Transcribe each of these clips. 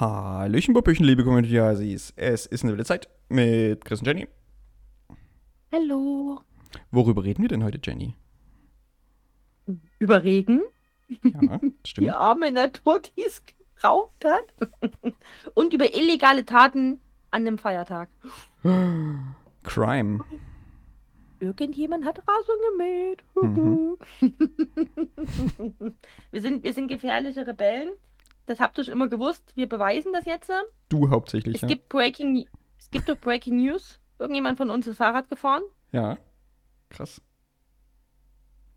Hallöchen, Popöchen, liebe Community-Asis. Es ist eine wilde Zeit mit Chris und Jenny. Hallo. Worüber reden wir denn heute, Jenny? Über Regen, Ja, stimmt. die arme Natur, die es geraubt hat. Und über illegale Taten an dem Feiertag. Crime. Irgendjemand hat Rasen gemäht. Mhm. wir, sind, wir sind gefährliche Rebellen. Das habt ihr schon immer gewusst. Wir beweisen das jetzt. Du hauptsächlich, Es ja. gibt Breaking, es gibt doch Breaking News. Irgendjemand von uns ist Fahrrad gefahren, Ja. Krass.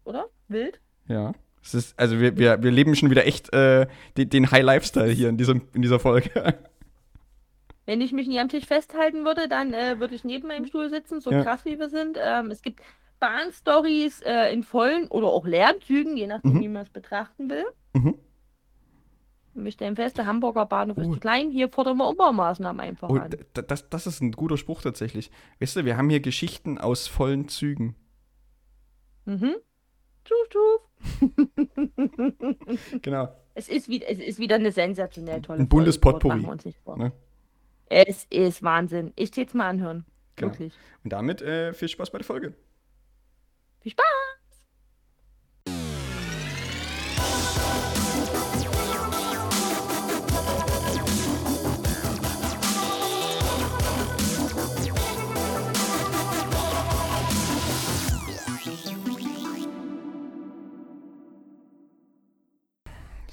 oder? Wild. Ja. Es ist, also wir, wir, wir leben schon wieder echt äh, den, den High Lifestyle hier in, diesem, in dieser Folge. Wenn ich mich nie am Tisch festhalten würde, dann äh, würde ich neben meinem Stuhl sitzen, so Ja. krass wie wir sind. Ähm, es gibt Bahnstories äh, in vollen oder auch leeren Zügen, je nachdem, Mhm. wie man es betrachten will. Mhm. Wir stellen fest, der Hamburger Bahnhof Oh. ist zu klein. Hier fordern wir Umbaumaßnahmen einfach Oh, an. das, das ist ein guter Spruch tatsächlich. Weißt du, wir haben hier Geschichten aus vollen Zügen. Mhm. Tschuf, tschuf. Genau. Es ist, wieder, es ist wieder eine sensationell tolle Ein buntes Potpourri, ne? Es ist Wahnsinn. Ich jetzt mal anhören. Genau. Wirklich. Und damit äh, viel Spaß bei der Folge. Viel Spaß!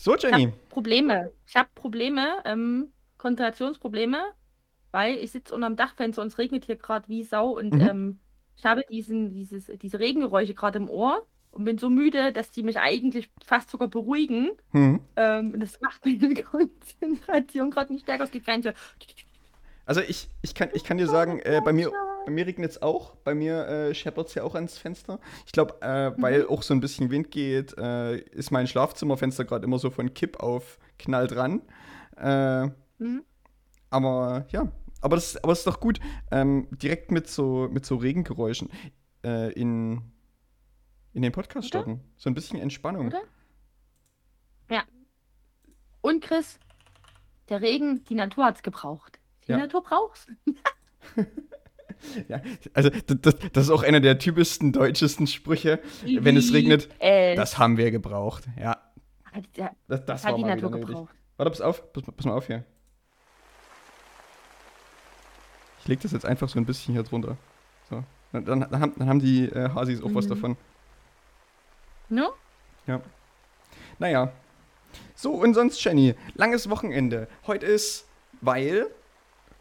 So, Ich Jenny. habe Probleme. Ich habe Probleme, ähm, Konzentrationsprobleme, weil ich sitze unterm Dachfenster und es regnet hier gerade wie Sau und Mhm. ähm, ich habe diesen, dieses, diese Regengeräusche gerade im Ohr und bin so müde, dass die mich eigentlich fast sogar beruhigen. Hm. Ähm, das macht meine Konzentration gerade nicht stärker. Es geht so. Also ich, ich, kann, ich kann dir sagen, äh, bei mir, bei mir regnet es auch. Bei mir äh, scheppert es ja auch ans Fenster. Ich glaube, äh, weil auch so ein bisschen Wind geht, äh, ist mein Schlafzimmerfenster gerade immer so von Kipp auf Knall dran. Äh, Mhm. aber ja, aber das, aber das ist doch gut. Ähm, direkt mit so, mit so Regengeräuschen äh, in, in den Podcast Oder? starten. So ein bisschen Entspannung. Oder? Und Chris, der Regen, die Natur hat es gebraucht. Die Ja. Natur braucht's. Ja, also das, das, ist auch einer der typischsten, deutschesten Sprüche. Wenn es regnet, Es Das haben wir gebraucht. Ja, ja, das, das hat die Natur wieder nötig. gebraucht. Warte, pass auf. Pass, pass mal auf hier. Ich leg das jetzt einfach so ein bisschen hier drunter. So. Dann, dann, dann, haben, dann haben die äh, Hasis auch was Mhm. davon. No? Naja. So, und sonst, Jenny, langes Wochenende. Heute ist, weil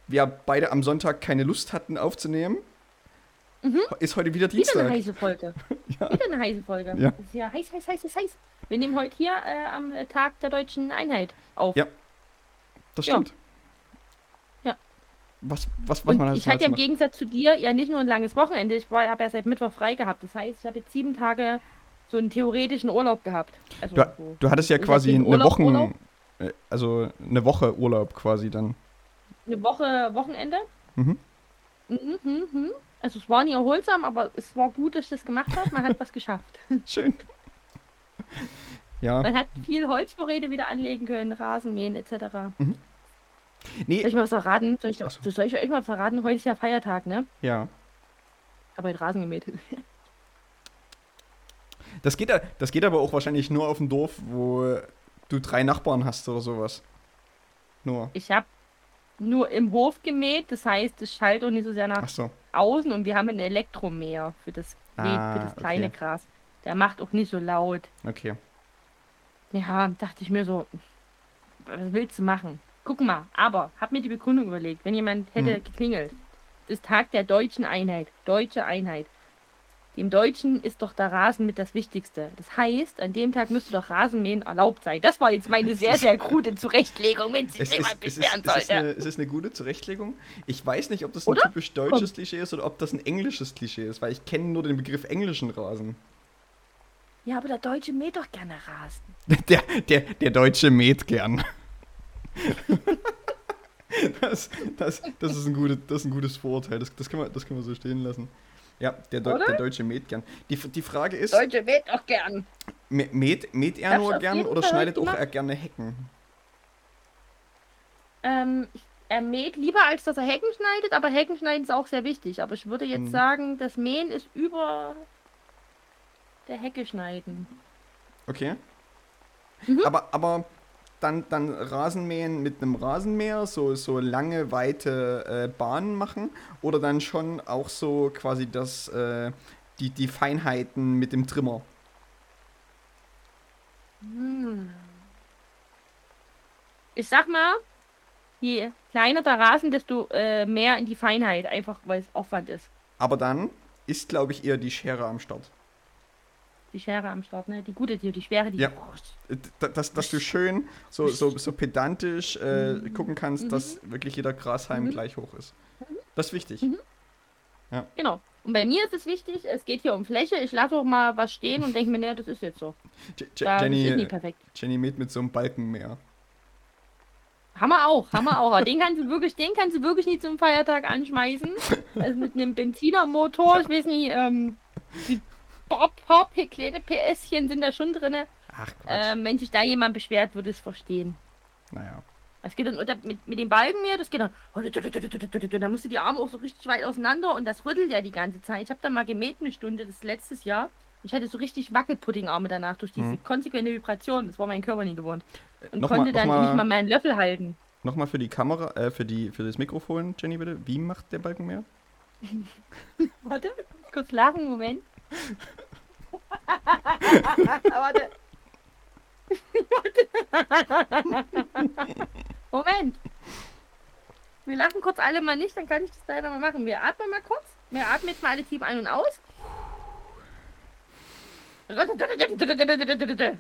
wir beide am Sonntag keine Lust hatten aufzunehmen, Mhm. ist heute wieder Wieder eine Dienstag. heiße Folge. Ja. Wieder eine heiße Folge. Ja. Das ist ja heiß, heiß, heiß, heiß, heiß. Wir nehmen heute hier äh, am Tag der deutschen Einheit auf. Ja. Das Ja. stimmt. Ja. Was, was, was man halt ich hatte ja im. Gegensatz zu dir ja nicht nur ein langes Wochenende, ich habe ja seit Mittwoch frei gehabt. Das heißt, ich habe jetzt sieben Tage so einen theoretischen Urlaub gehabt. Also Du, so. du hattest ja quasi eine Urlaub? äh, also eine Woche Urlaub quasi dann. Eine Woche Wochenende. Mhm. Mhm, mhm, mhm. Also es war nie erholsam, aber es war gut, dass ich das gemacht habe. Man hat was geschafft. Schön. Ja, Man hat viel Holzvorräte wieder anlegen können, Rasenmähen etc. nee, Soll ich mal was verraten? Soll ich, so. soll ich euch mal verraten? Heute ist ja Feiertag, ne? ja. Habe heute Rasen gemäht. Das geht, das geht aber auch wahrscheinlich nur auf dem Dorf, wo du drei Nachbarn hast oder sowas. Nur. Ich habe nur im Hof gemäht, das heißt, es schallt auch nicht so sehr nach Ach so. außen und wir haben einen Elektromäher für das, Ah, für das kleine okay. Gras. Der macht auch nicht so laut. Okay. Ja, dachte ich mir so, was willst du machen? Guck mal, aber hab mir die Begründung überlegt, wenn jemand hätte Mhm. geklingelt. Das ist Tag der deutschen Einheit. Deutsche Einheit. Dem Deutschen ist doch der Rasen mit das Wichtigste. Das heißt, an dem Tag müsste doch Rasenmähen erlaubt sein. Das war jetzt meine sehr, sehr krude Zurechtlegung, wenn sich Es ist, jemand beschweren es, ist sollte. eine, es ist eine gute Zurechtlegung. Ich weiß nicht, ob das ein Oder? typisch deutsches Klischee ist oder ob das ein englisches Klischee ist, weil ich kenne nur den Begriff englischen Rasen. Ja, aber der Deutsche mäht doch gerne Rasen. Der, der, der Deutsche mäht gern. Das, das, das, ist ein gute, das ist ein gutes Vorurteil. Das, das, kann man, das kann man so stehen lassen. Ja, der, Deu Oder? der Deutsche mäht gern. Die, die Frage ist, Deutsche mäht doch gern. mä- mäht, mäht er nur gern oder Fall schneidet auch er gerne Hecken? Ähm, er mäht lieber, als dass er Hecken schneidet, aber Hecken schneiden ist auch sehr wichtig. Aber ich würde jetzt Mhm. sagen, das Mähen ist über der Hecke schneiden. Okay. Mhm. Aber, aber dann, dann Rasenmähen mit einem Rasenmäher, so, so lange, weite äh, Bahnen machen oder dann schon auch so quasi das, äh, die, die Feinheiten mit dem Trimmer. Hm. Ich sag mal, je kleiner der Rasen, desto äh, mehr in die Feinheit, einfach weil es Aufwand ist. Aber dann ist, glaube ich, eher die Schere am Start. Die Schere am Start, ne? Die gute, die, die schwere, die. Ja. Dass, dass du schön so, so, so pedantisch äh, gucken kannst, dass wirklich jeder Grashalm Mhm. gleich hoch ist. Das ist wichtig. Mhm. Genau. Und bei mir ist es wichtig, es geht hier um Fläche. Ich lasse auch mal was stehen und denke mir, ne, das ist jetzt so. Je- Da, Jenny, perfekt. Jenny mäht mit so einem Balkenmäher. Haben wir auch, haben wir auch. Den kannst du wirklich, den kannst du wirklich nie zum Feiertag anschmeißen. Also mit einem Benzinermotor, ich weiß nicht, ähm, paar, paar P- kleine PSchen sind da schon drin. Ach Quatsch. Ähm, wenn sich da jemand beschwert, würde es verstehen. naja. Es geht dann unter, mit, mit den Balken mehr, das geht dann. Da musst du die Arme auch so richtig weit auseinander und das rüttelt ja die ganze Zeit. Ich habe dann mal gemäht eine Stunde, das letztes Jahr. Ich hatte so richtig Wackelpuddingarme danach durch diese Mhm. konsequente Vibration. Das war mein Körper nie gewohnt. Und Nochmal- konnte dann nochmal- nicht mal meinen Löffel halten. Nochmal für die Kamera, äh, für, die, für das Mikrofon, Jenny, bitte. Wie macht der Balkenmäher? Warte, kurz lachen, Moment. Warte. Moment. Wir lachen kurz alle mal nicht, dann kann ich das leider mal machen. Wir atmen mal kurz. Wir atmen jetzt mal alle tief ein und aus.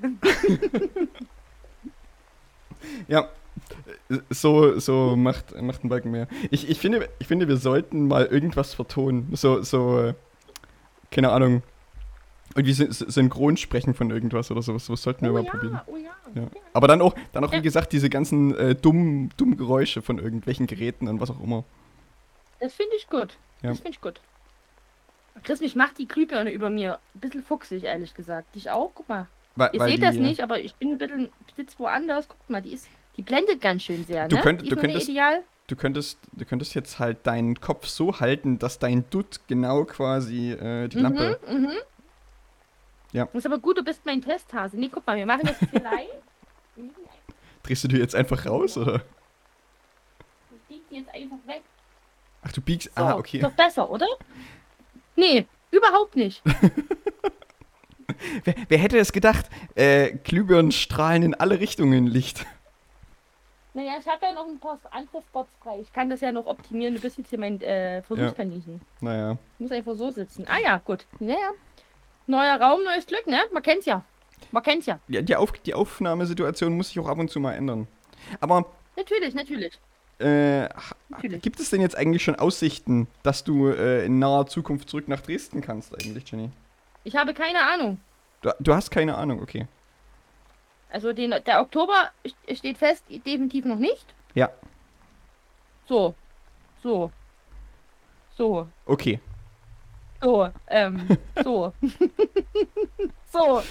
Ja, so, so macht, macht ein Balkenmäher. Ich, ich, finde, ich finde, wir sollten mal irgendwas vertonen. So, so äh, keine Ahnung, irgendwie syn synchron sprechen von irgendwas oder sowas. Das sollten wir Oh mal ja, probieren. oh ja. Ja. Aber dann auch, dann auch, wie gesagt, diese ganzen äh, dummen, dummen Geräusche von irgendwelchen Geräten und was auch immer. Das finde ich gut. Das finde ich gut. Chris, mich macht die Glühbirne über mir ein bisschen fuchsig, ehrlich gesagt. Dich auch? Guck mal. Weil, Ihr weil seht das die, äh, nicht, aber ich bin ein bisschen sitz woanders. Guckt mal, die ist, die blendet ganz schön sehr, Du ne? könnt- du könntest- ideal. Du könntest, du könntest jetzt halt deinen Kopf so halten, dass dein Dutt genau quasi äh, die Lampe. Mhm, mhm. Ja. Ist aber gut, du bist mein Testhase. Nee, guck mal, wir machen jetzt vielleicht. Mhm, Drehst du die jetzt einfach raus, oder? Ich bieg die jetzt einfach weg. Ach, du biegst. So, ah, okay. Ist doch besser, oder? Nee, überhaupt nicht. Wer, wer hätte es gedacht? Äh, Glühbirnen strahlen in alle Richtungen Licht. Naja, ich habe ja noch ein paar andere Spots frei. Ich kann das ja noch optimieren. Du bist jetzt hier mein äh, Versuchskaninchen. Naja. Ich muss einfach so sitzen. Ah ja, gut. Naja. Neuer Raum, neues Glück, ne? Man kennt's ja. Man kennt's ja. Ja, die, Auf die Aufnahmesituation muss sich auch ab und zu mal ändern. Aber Natürlich, natürlich. äh, Natürlich. gibt es denn jetzt eigentlich schon Aussichten, dass du äh, in naher Zukunft zurück nach Dresden kannst, eigentlich, Jenny? Ich habe keine Ahnung. Du, du hast keine Ahnung, okay. Also den, der Oktober st- steht fest, definitiv noch nicht. Ja, So. So. So. okay. So. Ähm. So. so.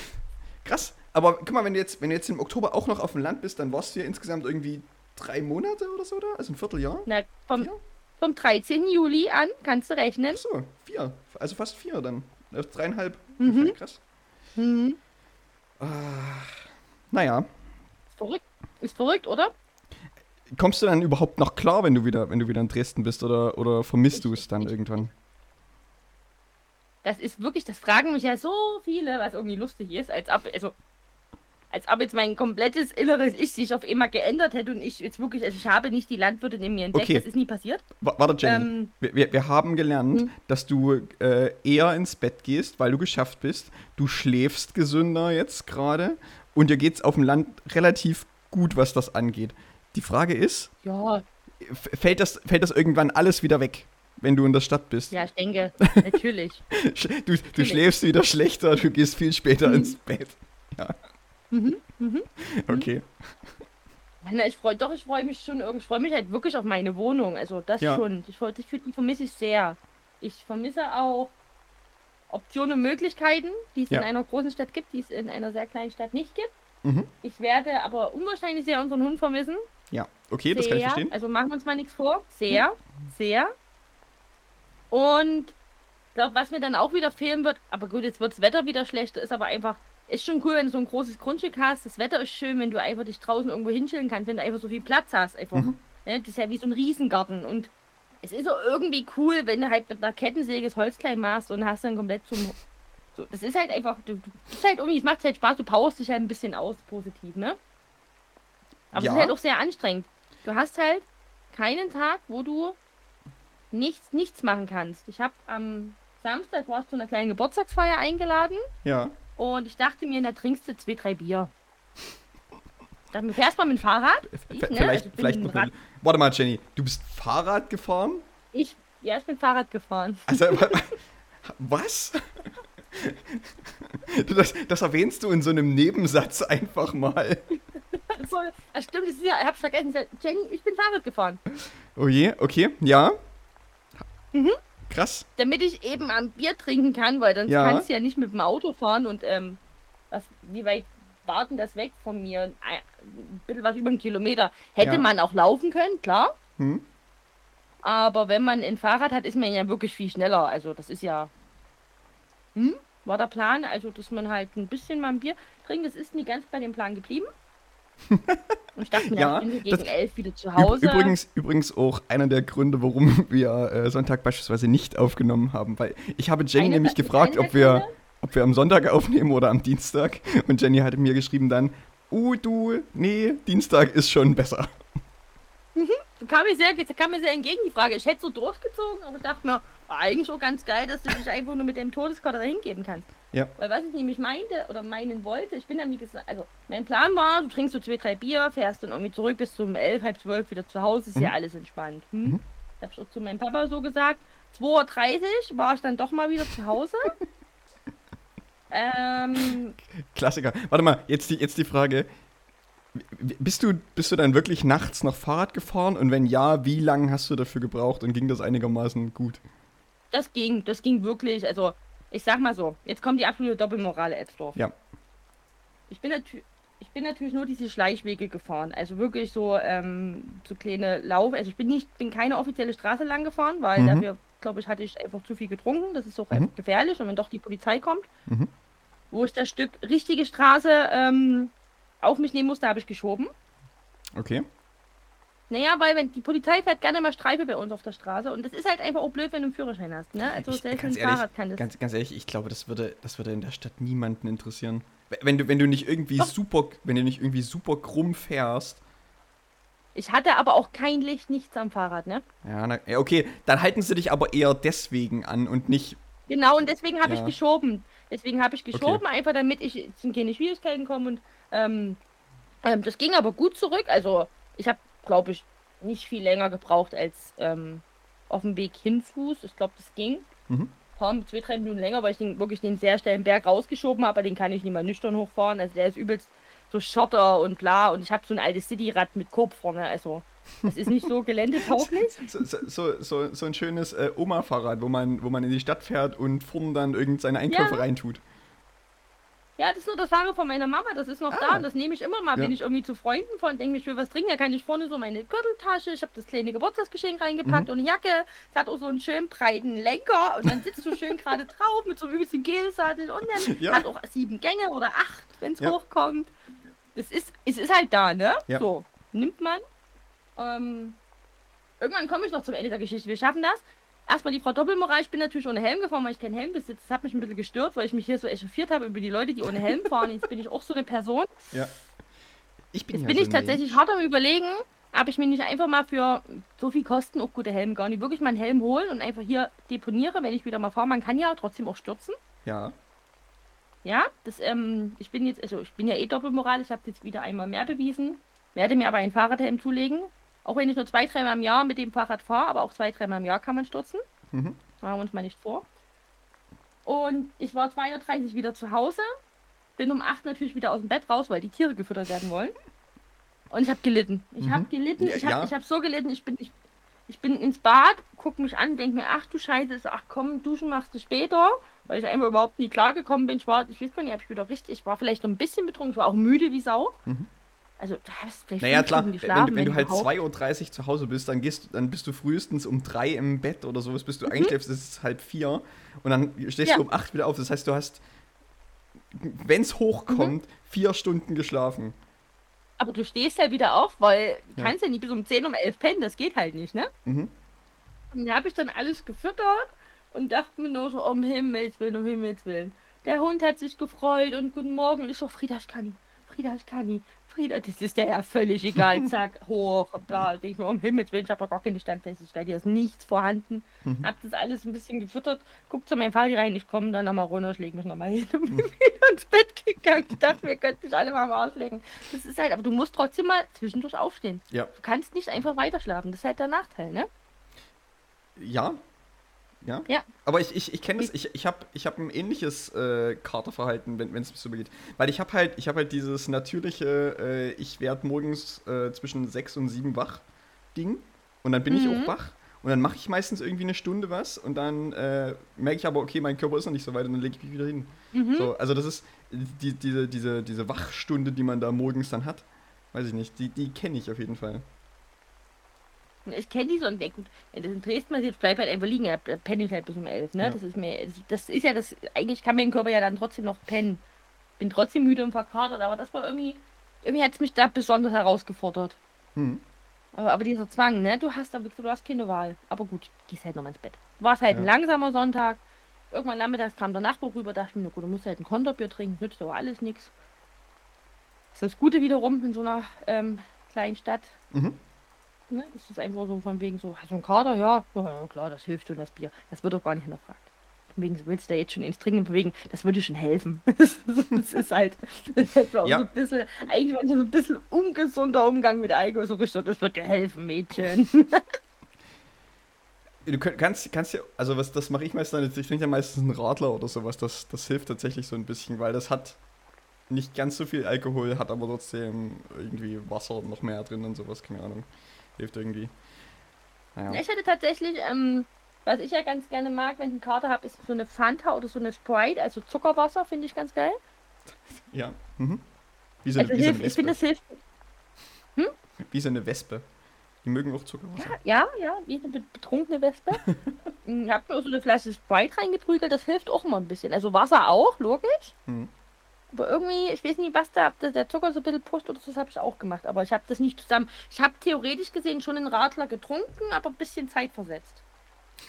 Krass. Aber guck mal, wenn du jetzt, wenn du jetzt im Oktober auch noch auf dem Land bist, dann warst du ja insgesamt irgendwie drei Monate oder so da? Also ein Vierteljahr? Na, vom, Vier? vom 13. Juli an kannst du rechnen. Ach so, vier. Also fast vier dann. Äh, Dreieinhalb. Mhm. Krass. Mhm. Naja. Ist verrückt. Ist verrückt, oder? Kommst du dann überhaupt noch klar, wenn du wieder, wenn du wieder in Dresden bist oder, oder vermisst du es dann ich- irgendwann? Das ist wirklich, das fragen mich ja so viele, was irgendwie lustig ist, als ob, also, als ob jetzt mein komplettes inneres Ich sich auf einmal geändert hätte und ich jetzt wirklich, also ich habe nicht die Landwirtin in mir entdeckt, Okay. das ist nie passiert. Wa- Warte, Jenny. Ähm, wir, wir, wir haben gelernt, Hm. dass du äh, eher ins Bett gehst, weil du geschafft bist. Du schläfst gesünder jetzt gerade und dir geht's auf dem Land relativ gut, was das angeht. Die Frage ist, ja, fällt das, fällt das irgendwann alles wieder weg, wenn du in der Stadt bist? ja, ich denke, natürlich. Du, du schläfst wieder schlechter, du gehst viel später ins Bett. Ja. Mhm, mhm. Okay. Na, ich freue doch, ich freue mich schon, irgendwie- ich freue mich halt wirklich auf meine Wohnung. Also das Ja. schon. Ich, die, die vermisse ich sehr. Ich vermisse auch Optionen und Möglichkeiten, die es Ja. in einer großen Stadt gibt, die es in einer sehr kleinen Stadt nicht gibt. Mhm. Ich werde aber unwahrscheinlich sehr unseren Hund vermissen. Ja, okay, das kann ich Sehr. verstehen. Also machen wir uns mal nichts vor. Sehr, sehr. Und glaube, was mir dann auch wieder fehlen wird, aber gut, jetzt wird das Wetter wieder schlechter, ist aber einfach, ist schon cool, wenn du so ein großes Grundstück hast. Das Wetter ist schön, wenn du einfach dich draußen irgendwo hinstellen kannst, wenn du einfach so viel Platz hast. Einfach. Mhm. Ne? Das ist ja wie so ein Riesengarten. Und es ist auch irgendwie cool, wenn du halt mit einer Kettensäge das Holz klein machst und hast dann komplett zum. So, das ist halt einfach, du, du das ist halt irgendwie, es macht halt Spaß, du powerst dich halt ein bisschen aus, positiv, ne? Aber Ja. es ist halt auch sehr anstrengend. Du hast halt keinen Tag, wo du nichts, nichts machen kannst. Ich habe am Samstag war ich zu einer kleinen Geburtstagsfeier eingeladen Ja. und ich dachte mir, da trinkst du zwei, drei Bier. Ich dachte mir, fährst mal mit dem Fahrrad? Ich, V- ne? Vielleicht, Also ich vielleicht noch. Warte mal, Jenny, du bist Fahrrad gefahren? ich, ja, ich bin Fahrrad gefahren. Also, was? Das, das erwähnst du in so einem Nebensatz einfach mal. So, das stimmt, das ist ja, ich hab's vergessen. Jenny, ich bin Fahrrad gefahren. Oh je, okay, ja. Mhm. Krass. Damit ich eben am Bier trinken kann, weil sonst Ja. kannst du ja nicht mit dem Auto fahren und ähm, was, wie weit war denn das weg von mir? Ein bisschen was über einen Kilometer. Hätte Ja. man auch laufen können, klar. Hm? Aber wenn man ein Fahrrad hat, ist man ja wirklich viel schneller. Also das ist ja. Hm? War der Plan, also dass man halt ein bisschen mal ein Bier trinkt. Das ist nie ganz bei dem Plan geblieben. Und ich dachte mir, Ja, ich bin gegen elf wieder zu Hause. Übrigens, übrigens auch einer der Gründe, warum wir äh, Sonntag beispielsweise nicht aufgenommen haben. Weil ich habe Jenny Eine- nämlich gefragt, ob wir, ob wir am Sonntag aufnehmen oder am Dienstag. Und Jenny hatte mir geschrieben dann, uh, du, nee, Dienstag ist schon besser. kam mir, sehr, kam mir sehr entgegen die Frage. Ich hätte so durchgezogen, aber dachte mir, war eigentlich so ganz geil, dass du dich einfach nur mit dem Todeskater dahin geben kannst. Ja. Weil was ich nämlich meinte oder meinen wollte, ich bin dann wie gesagt, also mein Plan war, du trinkst so zwei, drei Bier, fährst dann irgendwie zurück bis zum elf, halb zwölf wieder zu Hause, ist ja Mhm. alles entspannt. Hm? Mhm. Das hab ich auch zu meinem Papa so gesagt. 2.30 Uhr war ich dann doch mal wieder zu Hause. ähm, Klassiker. Warte mal, jetzt die, jetzt die Frage. Bist du, bist du dann wirklich nachts noch Fahrrad gefahren? Und wenn ja, wie lange hast du dafür gebraucht und ging das einigermaßen gut? das ging, das ging wirklich, also ich sag mal so, jetzt kommt die absolute Doppelmoral Edsdorf. Ja. Ich bin natürlich, ich bin natürlich nur diese Schleichwege gefahren, also wirklich so ähm, so kleine Lauf, also ich bin nicht, bin keine offizielle Straße lang gefahren, weil Mhm. dafür glaube ich hatte ich einfach zu viel getrunken, das ist auch Mhm. einfach gefährlich und wenn doch die Polizei kommt, Mhm. wo ich das Stück richtige Straße ähm, auf mich nehmen musste, habe ich geschoben. Okay. Naja, weil wenn die Polizei fährt gerne mal Streife bei uns auf der Straße und das ist halt einfach auch blöd, wenn du einen Führerschein hast, ne? Also Ich- selbst ein Fahrrad kann das. Ganz, ganz ehrlich, ich glaube, das würde, das würde in der Stadt niemanden interessieren. Wenn du, wenn du nicht irgendwie Doch. super, wenn du nicht irgendwie super krumm fährst. Ich hatte aber auch kein Licht, nichts am Fahrrad, ne? Ja, na, okay, dann halten sie dich aber eher deswegen an und nicht. Genau, und deswegen habe Ja. ich geschoben. Deswegen habe ich geschoben, einfach damit ich in keine Schwierigkeiten komme. Und ähm, ähm, das ging aber gut zurück. Also ich habe, glaube ich, nicht viel länger gebraucht als ähm, auf dem Weg hinfuß. Ich glaube, das ging. Mhm. Ein paar, zwei, drei Minuten länger, weil ich den, wirklich den sehr steilen Berg rausgeschoben habe. Aber den kann ich nicht mal nüchtern hochfahren. Also der ist übelst so Schotter und bla. Und ich habe so ein altes Cityrad mit Korb vorne. Also das ist nicht so geländetauglich. So, so, so, so, ein schönes äh, Oma-Fahrrad, wo man, wo man in die Stadt fährt und vorne dann irgend seine Einkäufe Ja. reintut. Ja, das ist nur das Fahrrad von meiner Mama, das ist noch Ah. da und das nehme ich immer mal, Ja. wenn ich irgendwie zu Freunden von denke, ich will was trinken, da kann ich vorne so meine Gürteltasche, ich habe das kleine Geburtstagsgeschenk reingepackt Mhm. und eine Jacke, es hat auch so einen schönen breiten Lenker und dann sitzt du schön gerade drauf mit so einem übelsten Gelsattel und dann Ja. hat auch sieben Gänge oder acht, wenn es Ja. hochkommt. Es ist, es ist halt da, ne? Ja. So, nimmt man. Ähm, irgendwann komme ich noch zum Ende der Geschichte, wir schaffen das. Erstmal die Frau Doppelmoral, ich bin natürlich ohne Helm gefahren, weil ich keinen Helm besitze. Das hat mich ein bisschen gestört, weil ich mich hier so echauffiert habe über die Leute, die ohne Helm fahren. Jetzt bin ich auch so eine Person. Ja. Ich bin Jetzt ja bin so ich tatsächlich hart am überlegen, ob ich mir nicht einfach mal für so viel Kosten auch gute Helme gar nicht wirklich mal einen Helm holen und einfach hier deponiere, wenn ich wieder mal fahre. Man kann ja trotzdem auch stürzen. Ja. Ja, das, ähm, ich bin jetzt, also ich bin ja eh Doppelmoral, ich habe jetzt wieder einmal mehr bewiesen, werde mir aber ein Fahrradhelm zulegen. Auch wenn ich nur zwei, dreimal im Jahr mit dem Fahrrad fahre, aber auch zwei, dreimal im Jahr kann man stürzen. Mhm. Machen wir uns mal nicht vor. Und ich war 2.30 Uhr wieder zu Hause, bin um 8 natürlich wieder aus dem Bett raus, weil die Tiere gefüttert werden wollen. Und ich habe gelitten. Ich Mhm. habe gelitten, ich habe ja. ich hab so gelitten, ich bin, ich, ich bin ins Bad, guck mich an, denke mir, ach du Scheiße, ach komm, duschen machst du später, weil ich einfach überhaupt nie klargekommen bin. Ich war, ich weiß gar nicht, ob ich wieder richtig, ich war vielleicht noch ein bisschen betrunken, ich war auch müde wie Sau. Mhm. Also, du hast vielleicht Naja, klar, wenn, du- wenn du halt überhaupt. 2.30 Uhr zu Hause bist, dann, gehst, dann bist du frühestens um 3 im Bett oder sowas, bis du einschläfst, ist es halb 4 und dann stehst Mhm. Ja. du um 8 wieder auf. Das heißt, du hast, wenn es hochkommt, Mhm. vier Stunden geschlafen. Aber du stehst ja wieder auf, weil du Ja. kannst ja nicht bis um 10, um 11 pennen, das geht halt nicht, ne? Mhm. Und da habe ich dann alles gefüttert und dachte mir nur so, um Himmels Willen, um Himmels Willen. Der Hund hat sich gefreut und guten Morgen. Ich so, Frieda, ich kann nicht. Frieda, ich kann nicht. Frieda, das ist der ja völlig egal. Zack, hoch, da. Ich mir, um Himmels Willen, ich habe doch gar keine Standfestigkeit. Hier ist nichts vorhanden. Mhm. Hab das alles ein bisschen gefüttert. Guck zu meinem Vati rein, ich komme dann nochmal runter, ich lege mich nochmal hin und bin wieder ins Bett gegangen. Ich dachte, wir könnten sich alle mal am Arsch legen. Das ist halt, aber du musst trotzdem mal zwischendurch aufstehen. Ja. Du kannst nicht einfach weiter schlafen. Das ist halt der Nachteil, ne? Ja. Ja. Ja. Aber ich, ich, ich kenne das, ich, ich habe ich hab ein ähnliches äh, Katerverhalten, wenn es so geht. Weil ich habe halt, ich habe halt dieses natürliche, äh, ich werde morgens äh, zwischen 6 und 7 wach Ding. Und dann bin ich Mhm. auch wach. Und dann mache ich meistens irgendwie eine Stunde was und dann äh, merke ich aber, okay, mein Körper ist noch nicht so weit und dann lege ich mich wieder hin. Mhm. So, also das ist die, diese, diese, diese Wachstunde, die man da morgens dann hat. Weiß ich nicht, die, die kenne ich auf jeden Fall. Ich kenne die so und denke, gut, wenn das in Dresden passiert, bleib halt einfach liegen, ja, penne ich halt bis um elf, ne? Ja. Das ist mir, das ist ja das, eigentlich kann mein Körper ja dann trotzdem noch pennen. Bin trotzdem müde und verkatert, aber das war irgendwie, irgendwie hat es mich da besonders herausgefordert. Hm. Aber, aber dieser Zwang, ne? Du hast, aber du hast keine Wahl. Aber gut, gehst halt nochmal ins Bett. War es halt ein Ja. langsamer Sonntag. Irgendwann nachmittags kam der Nachbar rüber, dachte ich mir, gut, du musst halt ein Konterbier trinken, nützt aber alles nichts. Das ist das Gute wiederum in so einer ähm, kleinen Stadt. Mhm. Ne? Das ist einfach so von wegen so, hast du einen Kater? Ja, ja, klar, das hilft schon, das Bier. Das wird doch gar nicht hinterfragt. Von wegen, willst du da jetzt schon ins Trinken bewegen? Das würde schon helfen. Das ist halt, das ist halt so Ja. ein bisschen, eigentlich war so ein bisschen ungesunder Umgang mit Alkohol. So richtig, das wird dir helfen, Mädchen. Du könnt, kannst, kannst ja, also was, das mache ich meistens, ich trinke ja meistens einen Radler oder sowas, das, das hilft tatsächlich so ein bisschen, weil das hat nicht ganz so viel Alkohol, hat aber trotzdem irgendwie Wasser noch mehr drin und sowas, keine Ahnung. Hilft irgendwie. Naja. Ich hätte tatsächlich, ähm, was ich ja ganz gerne mag, wenn ich einen Kater habe, ist so eine Fanta oder so eine Sprite, also Zuckerwasser, finde ich ganz geil. Ja. Mhm. Wie, so, Also wie, so eine hilft, ich finde, Wespe. das hilft wie so eine Wespe. Die mögen auch Zuckerwasser. Ja, ja, wie eine be- betrunkene Wespe. ich habe mir auch so eine Flasche Sprite reingeprügelt, das hilft auch immer ein bisschen. Also Wasser auch, logisch. Mhm. Aber irgendwie, ich weiß nicht, was da, ob das der Zucker so ein bisschen pusht oder so, das habe ich auch gemacht. Aber ich habe das nicht zusammen. Ich habe theoretisch gesehen schon einen Radler getrunken, aber ein bisschen Zeit versetzt.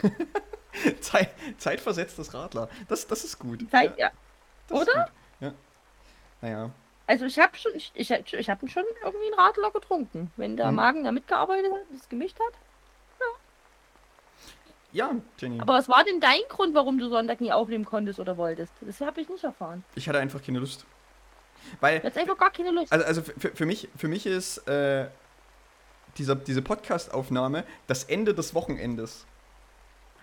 Zeit, zeitversetztes Radler. Das, das ist gut. Zeit, ja. ist oder? Ja. Naja. Also ich habe schon, ich, ich, ich habe schon irgendwie einen Radler getrunken. Wenn der Mhm. Magen da mitgearbeitet hat, das gemischt hat. Ja, Jenny. Aber was war denn dein Grund, warum du Sonntag nie aufnehmen konntest oder wolltest? Das habe ich nicht erfahren. Ich hatte einfach keine Lust. Weil, Du hast einfach gar keine Lust. also, also für, für, mich, für mich ist äh, dieser, diese Podcast-Aufnahme das Ende des Wochenendes.